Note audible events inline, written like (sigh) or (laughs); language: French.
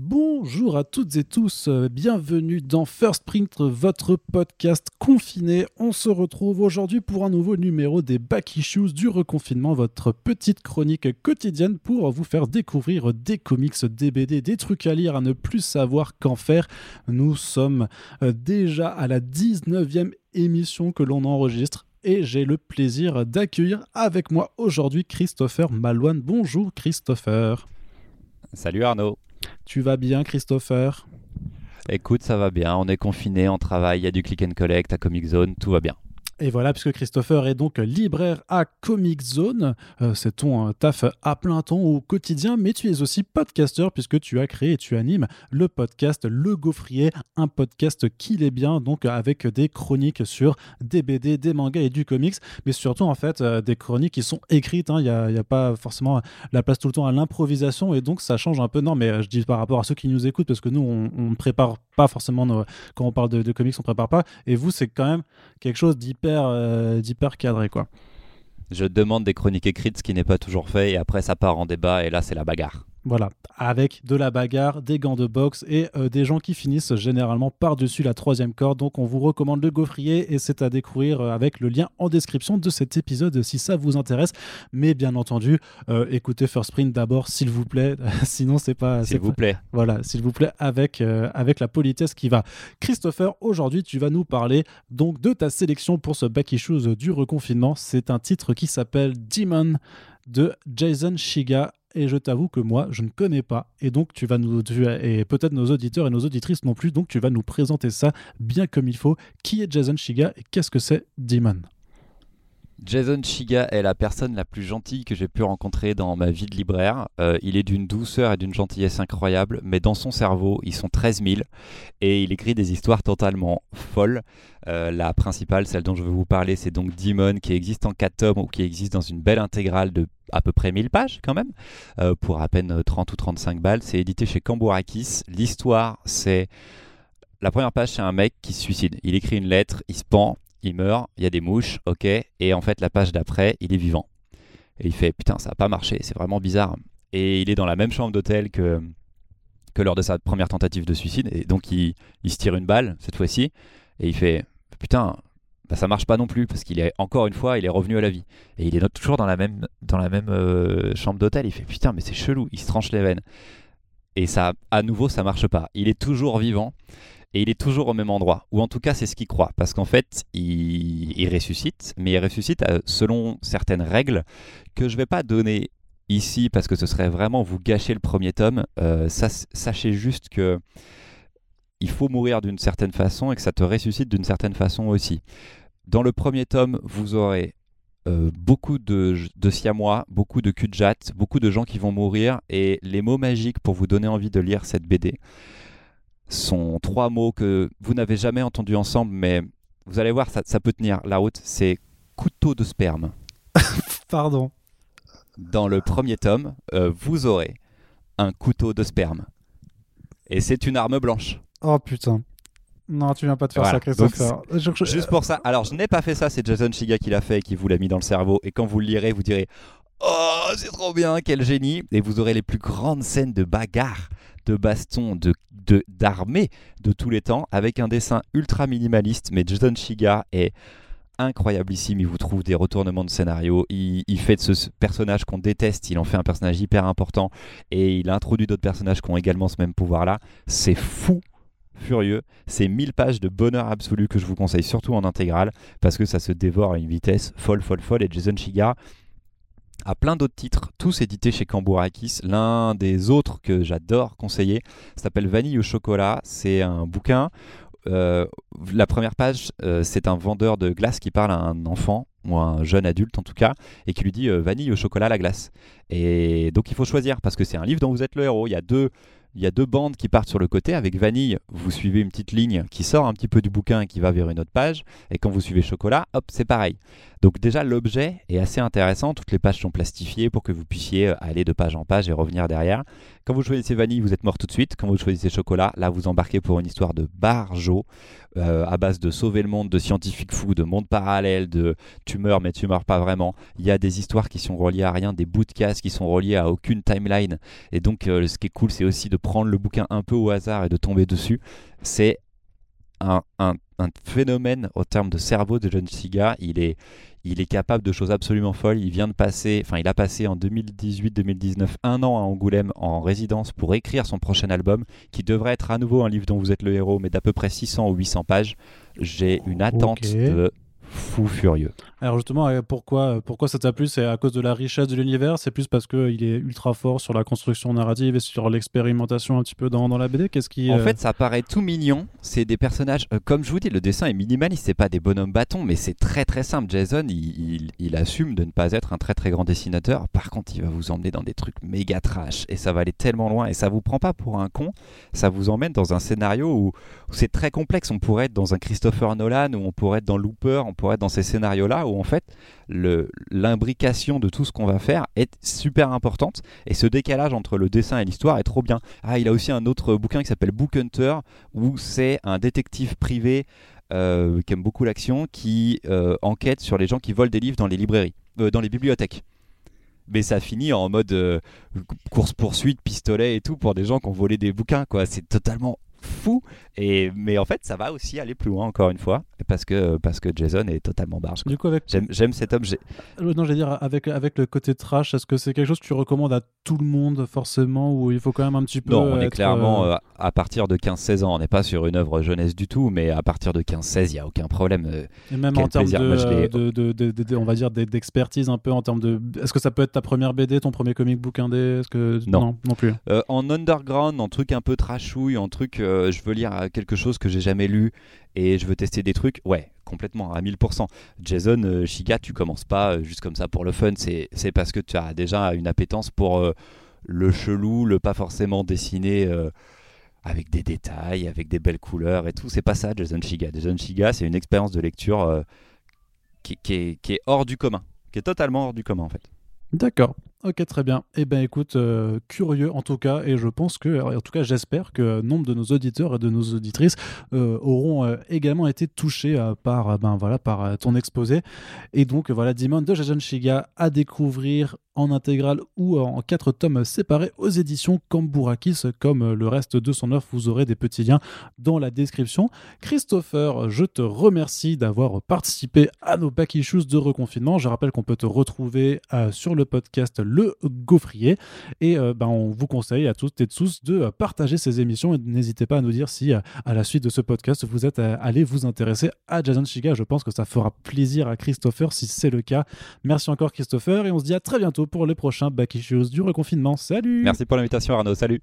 Bonjour à toutes et tous, euh, bienvenue dans First Print, votre podcast confiné. On se retrouve aujourd'hui pour un nouveau numéro des Back Issues du reconfinement, votre petite chronique quotidienne pour vous faire découvrir des comics, des BD, des trucs à lire, à ne plus savoir qu'en faire. Nous sommes euh, déjà à la 19e émission que l'on enregistre et j'ai le plaisir d'accueillir avec moi aujourd'hui Christopher Malouane. Bonjour Christopher. Salut Arnaud. Tu vas bien Christopher? Écoute, ça va bien, on est confiné, on travaille, il y a du click and collect à Comic Zone, tout va bien. Et voilà, puisque Christopher est donc libraire à Comic Zone, euh, c'est ton euh, taf à plein temps au quotidien, mais tu es aussi podcasteur puisque tu as créé et tu animes le podcast Le Gaufrier, un podcast qui est bien, donc avec des chroniques sur des BD, des mangas et du comics, mais surtout en fait euh, des chroniques qui sont écrites. hein. Il n'y a, a pas forcément la place tout le temps à l'improvisation et donc ça change un peu. Non, mais je dis par rapport à ceux qui nous écoutent parce que nous on ne prépare pas forcément quand on parle de, de comics, on prépare pas. Et vous, c'est quand même quelque chose d'hyper euh, d'hyper cadré quoi. Je demande des chroniques écrites, ce qui n'est pas toujours fait, et après ça part en débat, et là c'est la bagarre. Voilà, avec de la bagarre, des gants de boxe et euh, des gens qui finissent généralement par-dessus la troisième corde. Donc on vous recommande le gaufrier et c'est à découvrir euh, avec le lien en description de cet épisode si ça vous intéresse. Mais bien entendu, euh, écoutez First Print d'abord s'il vous plaît, (laughs) sinon c'est pas... S'il vous pas- plaît. Voilà, s'il vous plaît, avec, euh, avec la politesse qui va. Christopher, aujourd'hui, tu vas nous parler donc de ta sélection pour ce Back Issues du reconfinement. C'est un titre qui s'appelle Demon de Jason Shiga. Et je t'avoue que moi, je ne connais pas. Et donc, tu vas nous. et peut-être nos auditeurs et nos auditrices non plus. Donc, tu vas nous présenter ça bien comme il faut. Qui est Jason Shiga et qu'est-ce que c'est Demon? Jason Shiga est la personne la plus gentille que j'ai pu rencontrer dans ma vie de libraire. Euh, il est d'une douceur et d'une gentillesse incroyable, mais dans son cerveau, ils sont 13 000 et il écrit des histoires totalement folles. Euh, la principale, celle dont je veux vous parler, c'est donc Demon qui existe en 4 tomes ou qui existe dans une belle intégrale de à peu près 1000 pages quand même, euh, pour à peine 30 ou 35 balles. C'est édité chez Cambourakis. L'histoire, c'est... La première page, c'est un mec qui se suicide. Il écrit une lettre, il se pend, il meurt, il y a des mouches, ok, et en fait la page d'après, il est vivant. Et il fait putain, ça n'a pas marché, c'est vraiment bizarre. Et il est dans la même chambre d'hôtel que, que lors de sa première tentative de suicide, et donc il, se tire une balle cette fois-ci, et il fait putain, bah, ça marche pas non plus, parce qu'il est encore une fois, il est revenu à la vie. Et il est toujours dans la même, dans la même euh, chambre d'hôtel, il fait putain, mais c'est chelou, il se tranche les veines. Et ça, à nouveau, ça marche pas. Il est toujours vivant et il est toujours au même endroit. Ou en tout cas, c'est ce qu'il croit. Parce qu'en fait, il, ressuscite, mais il ressuscite euh, selon certaines règles que je vais pas donner ici parce que ce serait vraiment vous gâcher le premier tome. Euh, sachez juste que il faut mourir d'une certaine façon et que ça te ressuscite d'une certaine façon aussi. Dans le premier tome, vous aurez euh, beaucoup de, siamois, beaucoup de cul beaucoup de gens qui vont mourir et les mots magiques pour vous donner envie de lire cette BD sont trois mots que vous n'avez jamais entendus ensemble, mais vous allez voir, ça, ça peut tenir la route. C'est couteau de sperme. (laughs) Pardon. Dans le premier tome, euh, vous aurez un couteau de sperme. Et c'est une arme blanche. Oh putain. Non, tu viens pas de faire Voilà. ça, Christopher. Je- je- Juste pour ça. Alors, je n'ai pas fait ça, c'est Jason Shiga qui l'a fait et qui vous l'a mis dans le cerveau. Et quand vous le lirez, vous direz Oh, c'est trop bien, quel génie Et vous aurez les plus grandes scènes de bagarre, de baston, de d'armée de, tous les temps, avec un dessin ultra minimaliste. Mais Jason Shiga est incroyablissime. Il vous trouve des retournements de scénario. Il, fait de ce personnage qu'on déteste, il en fait un personnage hyper important. Et il introduit d'autres personnages qui ont également ce même pouvoir-là. C'est fou furieux. C'est 1000 pages de bonheur absolu que je vous conseille surtout en intégrale parce que ça se dévore à une vitesse folle, folle, folle. Et Jason Shiga a plein d'autres titres, tous édités chez Cambourakis. L'un des autres que j'adore conseiller s'appelle Vanille au chocolat. C'est un bouquin. euh, la première page, euh, c'est un vendeur de glace qui parle à un enfant ou à un jeune adulte en tout cas et qui lui dit euh, vanille au chocolat à la glace. Et donc il faut choisir parce que c'est un livre dont vous êtes le héros. Il y a deux il y a deux bandes qui partent sur le côté. Avec Vanille, vous suivez une petite ligne qui sort un petit peu du bouquin et qui va vers une autre page. Et quand vous suivez Chocolat, hop, c'est pareil. Donc déjà, l'objet est assez intéressant. Toutes les pages sont plastifiées pour que vous puissiez aller de page en page et revenir derrière. Quand vous choisissez vanille, vous êtes mort tout de suite. Quand vous choisissez chocolat, là, vous embarquez pour une histoire de barjo euh, à base de sauver le monde, de scientifiques fous, de monde parallèle, de tu meurs mais tu meurs pas vraiment. Il y a des histoires qui sont reliées à rien, des bouts de casse qui sont reliés à aucune timeline. Et donc, euh, ce qui est cool, c'est aussi de prendre le bouquin un peu au hasard et de tomber dessus. C'est un, phénomène au terme de cerveau de John Siga. Il est, il est capable de choses absolument folles. Il vient de passer, enfin, il a passé en 2018-2019 un an à Angoulême en résidence pour écrire son prochain album, qui devrait être à nouveau un livre dont vous êtes le héros, mais d'à peu près 600 ou 800 pages. J'ai une attente de fou furieux. Alors justement, euh, pourquoi, pourquoi ça t'a plu? C'est à cause de la richesse de l'univers? C'est plus parce qu'il est ultra fort sur la construction narrative et sur l'expérimentation un petit peu dans, dans la BD Qu'est-ce qui... En euh, fait, ça paraît tout mignon. C'est des personnages, euh, comme je vous dis, le dessin est minimaliste. C'est pas des bonhommes bâtons, mais c'est très très simple. Jason, il, il- il assume de ne pas être un très très grand dessinateur. Par contre, il va vous emmener dans des trucs méga trash et ça va aller tellement loin. Et ça vous prend pas pour un con. Ça vous emmène dans un scénario où, où c'est très complexe. On pourrait être dans un Christopher Nolan, ou on pourrait être dans Looper, on pourrait être dans ces scénarios-là où en fait l'imbrication de tout ce qu'on va faire est super importante et ce décalage entre le dessin et l'histoire est trop bien. Ah, il a aussi un autre bouquin qui s'appelle Book Hunter où c'est un détective privé euh, qui aime beaucoup l'action qui euh, enquête sur les gens qui volent des livres dans les librairies, euh, dans les bibliothèques. Mais ça finit en mode course poursuite, pistolet et tout pour des gens qui ont volé des bouquins quoi. C'est totalement fou et mais en fait ça va aussi aller plus loin encore une fois parce que parce que Jason est totalement barge. Du coup, avec, J'aime cet homme. euh, non, j'allais dire avec, avec le côté trash, est-ce que c'est quelque chose que tu recommandes à tout le monde forcément ou il faut quand même un petit peu Non, on est clairement euh, euh, à partir de 15-16 ans. On n'est pas sur une œuvre jeunesse du tout, mais à partir de 15-16, il n'y a aucun problème. Et même Quel en termes de, Moi, on va dire, d'e- d'expertise un peu en termes de. Est-ce que ça peut être ta première BD, ton premier comic book indé Est-ce que Non. non, plus. Euh, en underground, en truc un peu trashouille, en truc euh, je veux lire quelque chose que j'ai jamais lu et je veux tester des trucs, ouais, complètement, à 1000%. Jason euh, Shiga, tu commences pas euh, juste comme ça pour le fun, c'est parce que tu as déjà une appétence pour le chelou, le pas forcément dessiné avec des détails, avec des belles couleurs et tout. C'est pas ça, Jason Shiga. Jason Shiga, c'est une expérience de lecture qui est, qui est hors du commun, qui est totalement hors du commun en fait. D'accord. Ok, très bien. Eh ben, écoute, euh, curieux en tout cas, et je pense que, en tout cas, j'espère que nombre de nos auditeurs et de nos auditrices euh, auront euh, également été touchés par, ben voilà, par ton exposé. Et donc, voilà, Demon de Jason Shiga à découvrir en intégrale ou en quatre tomes séparés aux éditions Kambourakis. Comme le reste de son œuvre, vous aurez des petits liens dans la description. Christopher, je te remercie d'avoir participé à nos back issues de reconfinement. Je rappelle qu'on peut te retrouver euh, sur le podcast Le Gaufrier. Et euh, ben, on vous conseille à toutes et tous de partager ces émissions et n'hésitez pas à nous dire si euh, à la suite de ce podcast vous êtes allé vous intéresser à Jason Shiga. Je pense que ça fera plaisir à Christopher si c'est le cas. Merci encore Christopher et on se dit à très bientôt pour les prochains back issues du reconfinement. Salut. Merci pour l'invitation Arnaud, salut